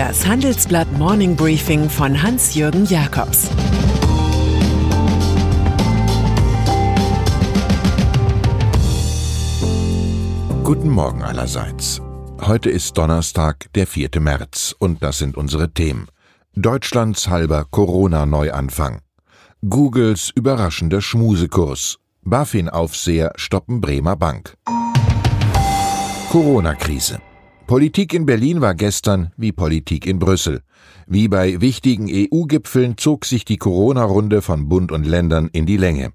Das Handelsblatt Morning Briefing von Hans-Jürgen Jakobs Guten Morgen allerseits. Heute ist Donnerstag, der 4. März, und das sind unsere Themen. Deutschlands halber Corona-Neuanfang. Googles überraschender Schmusekurs. BaFin-Aufseher stoppen Bremer Bank. Corona-Krise. Politik in Berlin war gestern wie Politik in Brüssel. Wie bei wichtigen EU-Gipfeln zog sich die Corona-Runde von Bund und Ländern in die Länge.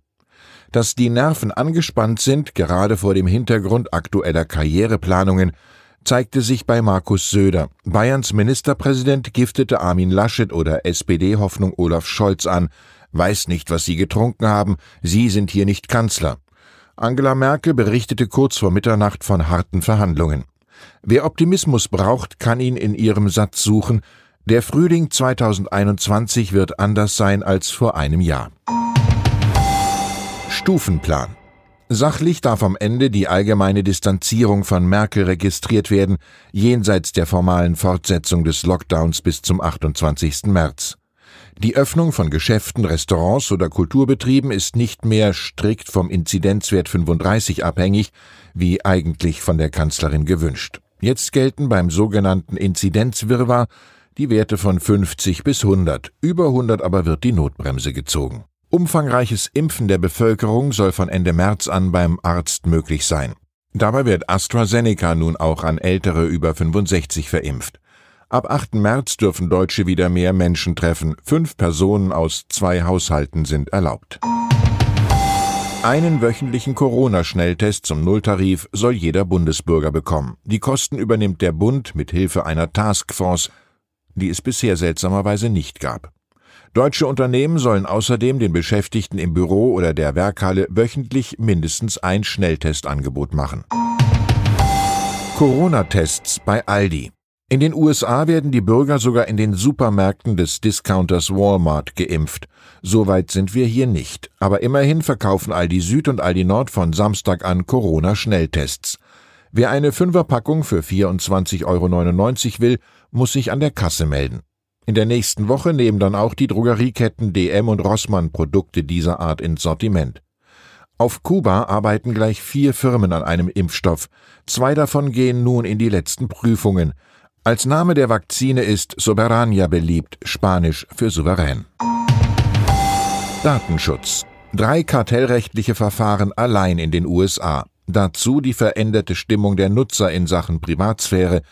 Dass die Nerven angespannt sind, gerade vor dem Hintergrund aktueller Karriereplanungen, zeigte sich bei Markus Söder. Bayerns Ministerpräsident giftete Armin Laschet oder SPD-Hoffnung Olaf Scholz an. Weiß nicht, was Sie getrunken haben. Sie sind hier nicht Kanzler. Angela Merkel berichtete kurz vor Mitternacht von harten Verhandlungen. Wer Optimismus braucht, kann ihn in ihrem Satz suchen. Der Frühling 2021 wird anders sein als vor einem Jahr. Stufenplan. Sachlich darf am Ende die allgemeine Distanzierung von Merkel registriert werden, jenseits der formalen Fortsetzung des Lockdowns bis zum 28. März. Die Öffnung von Geschäften, Restaurants oder Kulturbetrieben ist nicht mehr strikt vom Inzidenzwert 35 abhängig, wie eigentlich von der Kanzlerin gewünscht. Jetzt gelten beim sogenannten Inzidenzwirrwarr die Werte von 50 bis 100. Über 100 aber wird die Notbremse gezogen. Umfangreiches Impfen der Bevölkerung soll von Ende März an beim Arzt möglich sein. Dabei wird AstraZeneca nun auch an Ältere über 65 verimpft. Ab 8. März dürfen Deutsche wieder mehr Menschen treffen. Fünf Personen aus zwei Haushalten sind erlaubt. Einen wöchentlichen Corona-Schnelltest zum Nulltarif soll jeder Bundesbürger bekommen. Die Kosten übernimmt der Bund mit Hilfe einer Taskforce, die es bisher seltsamerweise nicht gab. Deutsche Unternehmen sollen außerdem den Beschäftigten im Büro oder der Werkhalle wöchentlich mindestens ein Schnelltestangebot machen. Corona-Tests bei Aldi. In den USA werden die Bürger sogar in den Supermärkten des Discounters Walmart geimpft. Soweit sind wir hier nicht. Aber immerhin verkaufen Aldi Süd und Aldi Nord von Samstag an Corona-Schnelltests. Wer eine Fünferpackung für 24,99 Euro will, muss sich an der Kasse melden. In der nächsten Woche nehmen dann auch die Drogerieketten DM und Rossmann Produkte dieser Art ins Sortiment. Auf Kuba arbeiten gleich vier Firmen an einem Impfstoff. Zwei davon gehen nun in die letzten Prüfungen. Als Name der Vakzine ist Soberania beliebt, Spanisch für souverän. Datenschutz. Drei kartellrechtliche Verfahren allein in den USA. Dazu die veränderte Stimmung der Nutzer in Sachen Privatsphäre.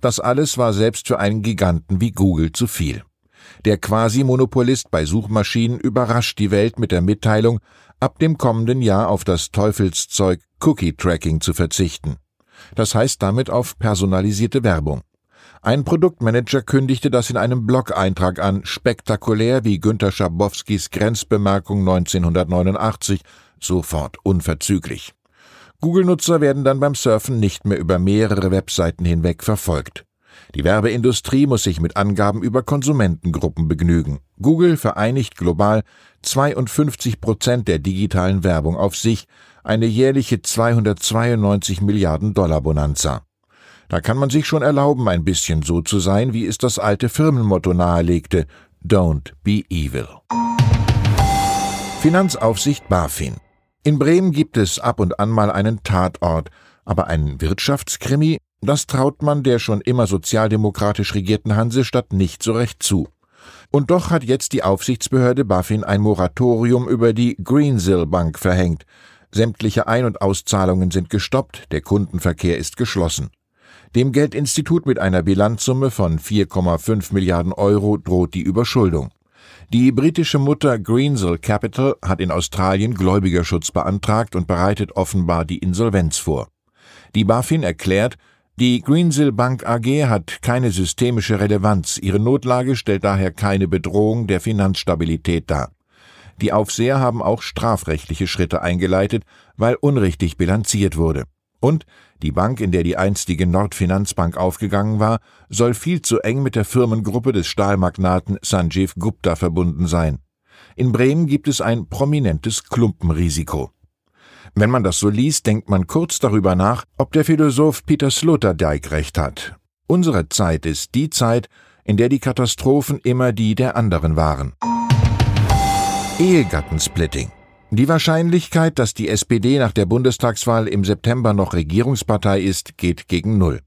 Das alles war selbst für einen Giganten wie Google zu viel. Der Quasi-Monopolist bei Suchmaschinen überrascht die Welt mit der Mitteilung, ab dem kommenden Jahr auf das Teufelszeug Cookie-Tracking zu verzichten. Das heißt damit auf personalisierte Werbung. Ein Produktmanager kündigte das in einem Blog-Eintrag an, spektakulär wie Günter Schabowskis Grenzbemerkung 1989, sofort unverzüglich. Google-Nutzer werden dann beim Surfen nicht mehr über mehrere Webseiten hinweg verfolgt. Die Werbeindustrie muss sich mit Angaben über Konsumentengruppen begnügen. Google vereinigt global 52 Prozent der digitalen Werbung auf sich, eine jährliche 292 Milliarden Dollar Bonanza. Da kann man sich schon erlauben, ein bisschen so zu sein, wie es das alte Firmenmotto nahelegte Don't be evil. Finanzaufsicht BaFin. In Bremen gibt es ab und an mal einen Tatort, aber einen Wirtschaftskrimi, das traut man der schon immer sozialdemokratisch regierten Hansestadt nicht so recht zu. Und doch hat jetzt die Aufsichtsbehörde BaFin ein Moratorium über die Greensill Bank verhängt. Sämtliche Ein- und Auszahlungen sind gestoppt, der Kundenverkehr ist geschlossen. Dem Geldinstitut mit einer Bilanzsumme von 4,5 Milliarden Euro droht die Überschuldung. Die britische Mutter Greensill Capital hat in Australien Gläubigerschutz beantragt und bereitet offenbar die Insolvenz vor. Die BaFin erklärt, die Greensill Bank AG hat keine systemische Relevanz, ihre Notlage stellt daher keine Bedrohung der Finanzstabilität dar. Die Aufseher haben auch strafrechtliche Schritte eingeleitet, weil unrichtig bilanziert wurde. Und die Bank, in der die einstige Nordfinanzbank aufgegangen war, soll viel zu eng mit der Firmengruppe des Stahlmagnaten Sanjeev Gupta verbunden sein. In Bremen gibt es ein prominentes Klumpenrisiko. Wenn man das so liest, denkt man kurz darüber nach, ob der Philosoph Peter Sloterdijk recht hat. Unsere Zeit ist die Zeit, in der die Katastrophen immer die der anderen waren. Ehegattensplitting. Die Wahrscheinlichkeit, dass die SPD nach der Bundestagswahl im September noch Regierungspartei ist, geht gegen Null.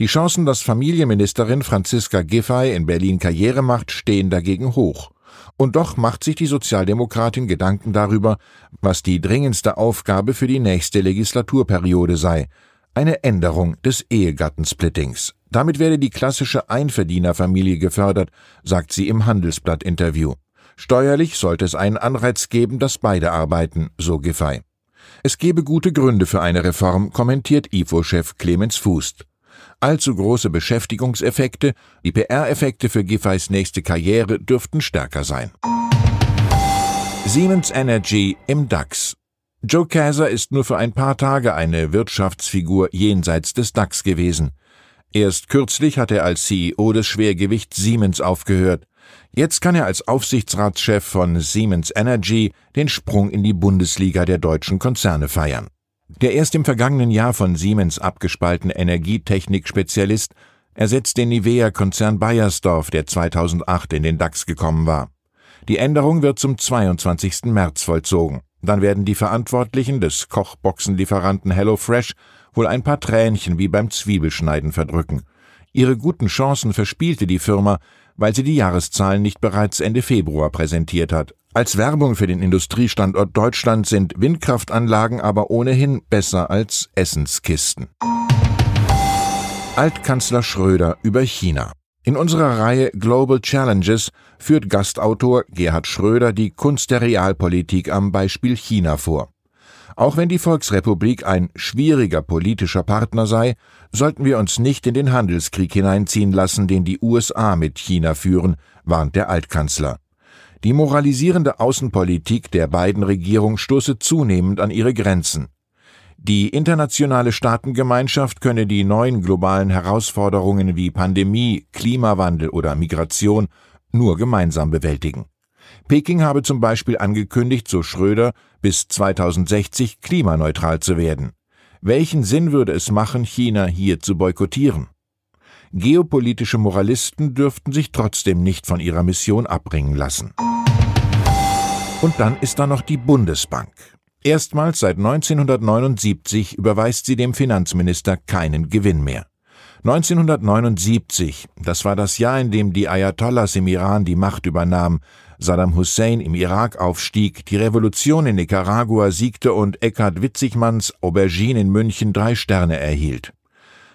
Die Chancen, dass Familienministerin Franziska Giffey in Berlin Karriere macht, stehen dagegen hoch. Und doch macht sich die Sozialdemokratin Gedanken darüber, was die dringendste Aufgabe für die nächste Legislaturperiode sei. Eine Änderung des Ehegattensplittings. Damit werde die klassische Einverdienerfamilie gefördert, sagt sie im Handelsblatt-Interview. Steuerlich sollte es einen Anreiz geben, dass beide arbeiten, so Giffey. Es gebe gute Gründe für eine Reform, kommentiert IFO-Chef Clemens Fußt. Allzu große Beschäftigungseffekte, die PR-Effekte für Giffeys nächste Karriere dürften stärker sein. Siemens Energy im DAX. Joe Kaiser ist nur für ein paar Tage eine Wirtschaftsfigur jenseits des DAX gewesen. Erst kürzlich hat er als CEO des Schwergewichts Siemens aufgehört. Jetzt kann er als Aufsichtsratschef von Siemens Energy den Sprung in die Bundesliga der deutschen Konzerne feiern. Der erst im vergangenen Jahr von Siemens abgespaltene Energietechnik-Spezialist ersetzt den Nivea-Konzern Bayersdorf, der 2008 in den DAX gekommen war. Die Änderung wird zum 22. März vollzogen. Dann werden die Verantwortlichen des Kochboxenlieferanten HelloFresh wohl ein paar Tränchen wie beim Zwiebelschneiden verdrücken. Ihre guten Chancen verspielte die Firma, weil sie die Jahreszahlen nicht bereits Ende Februar präsentiert hat. Als Werbung für den Industriestandort Deutschland sind Windkraftanlagen aber ohnehin besser als Essenskisten. Altkanzler Schröder über China. In unserer Reihe Global Challenges führt Gastautor Gerhard Schröder die Kunst der Realpolitik am Beispiel China vor. Auch wenn die Volksrepublik ein schwieriger politischer Partner sei, sollten wir uns nicht in den Handelskrieg hineinziehen lassen, den die USA mit China führen, warnt der Altkanzler. Die moralisierende Außenpolitik der beiden Regierungen stoße zunehmend an ihre Grenzen. Die internationale Staatengemeinschaft könne die neuen globalen Herausforderungen wie Pandemie, Klimawandel oder Migration nur gemeinsam bewältigen. Peking habe zum Beispiel angekündigt, so Schröder, bis 2060 klimaneutral zu werden. Welchen Sinn würde es machen, China hier zu boykottieren? Geopolitische Moralisten dürften sich trotzdem nicht von ihrer Mission abbringen lassen. Und dann ist da noch die Bundesbank. Erstmals seit 1979 überweist sie dem Finanzminister keinen Gewinn mehr. 1979, das war das Jahr, in dem die Ayatollahs im Iran die Macht übernahmen, Saddam Hussein im Irak aufstieg, die Revolution in Nicaragua siegte und Eckhard Witzigmanns Aubergine in München drei Sterne erhielt.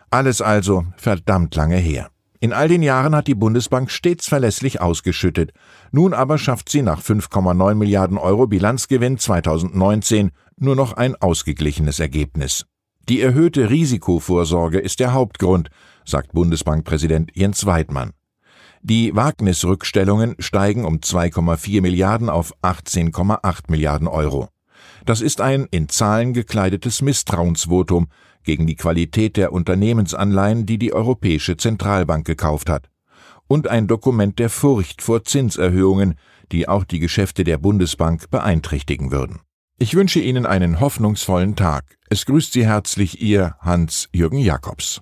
Alles also verdammt lange her. In all den Jahren hat die Bundesbank stets verlässlich ausgeschüttet. Nun aber schafft sie nach 5,9 Milliarden Euro Bilanzgewinn 2019 nur noch ein ausgeglichenes Ergebnis. Die erhöhte Risikovorsorge ist der Hauptgrund, sagt Bundesbankpräsident Jens Weidmann. Die Wagnisrückstellungen steigen um 2,4 Milliarden auf 18,8 Milliarden Euro. Das ist ein in Zahlen gekleidetes Misstrauensvotum gegen die Qualität der Unternehmensanleihen, die die Europäische Zentralbank gekauft hat. Und ein Dokument der Furcht vor Zinserhöhungen, die auch die Geschäfte der Bundesbank beeinträchtigen würden. Ich wünsche Ihnen einen hoffnungsvollen Tag. Es grüßt Sie herzlich Ihr Hans-Jürgen Jakobs.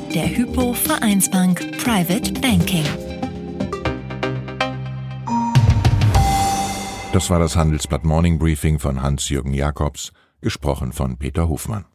der Hypo Vereinsbank Private Banking. Das war das Handelsblatt Morning Briefing von Hans-Jürgen Jakobs, gesprochen von Peter Hofmann.